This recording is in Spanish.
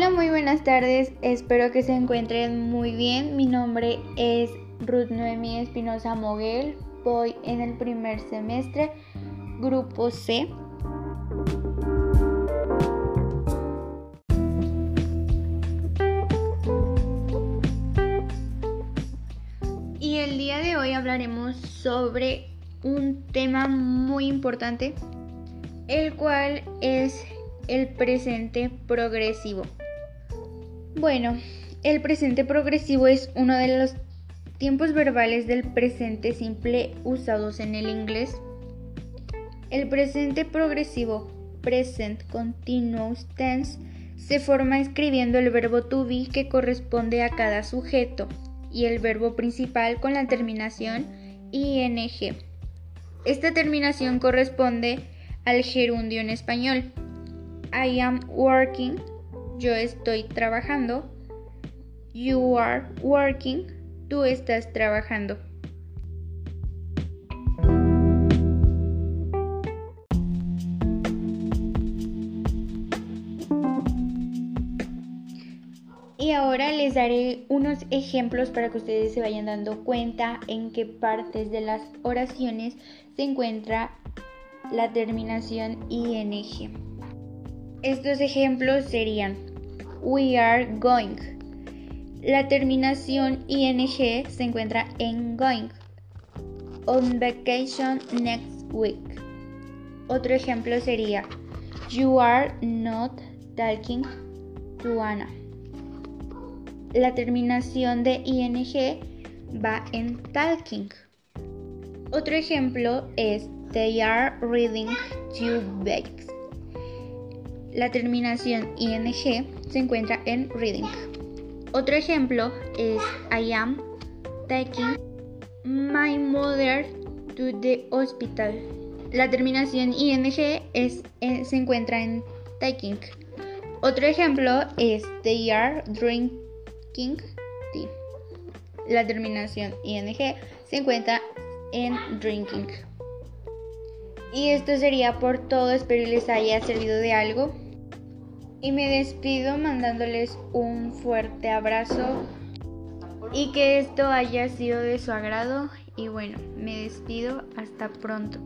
Hola, muy buenas tardes. Espero que se encuentren muy bien. Mi nombre es Ruth Noemi Espinosa Moguel. Voy en el primer semestre, grupo C. Y el día de hoy hablaremos sobre un tema muy importante, el cual es el presente progresivo. Bueno, el presente progresivo es uno de los tiempos verbales del presente simple usados en el inglés. El presente progresivo, present continuous tense, se forma escribiendo el verbo to be que corresponde a cada sujeto y el verbo principal con la terminación ing. Esta terminación corresponde al gerundio en español. I am working, yo estoy trabajando. You are working, tú estás trabajando. Y ahora les daré unos ejemplos para que ustedes se vayan dando cuenta en qué partes de las oraciones se encuentra la terminación ing. Estos ejemplos serían we are going. La terminación ing se encuentra en going. On vacation next week. Otro ejemplo sería you are not talking to Anna. La terminación de ing va en talking. Otro ejemplo es they are reading two books. La terminación ing se encuentra en reading. Otro ejemplo es I am taking my mother to the hospital. La terminación ing es, se encuentra en taking. Otro ejemplo es they are drinking tea. La terminación ing se encuentra en drinking. Y esto sería por todo, espero les haya servido de algo. Y me despido mandándoles un fuerte abrazo y que esto haya sido de su agrado. Y bueno, me despido, hasta pronto.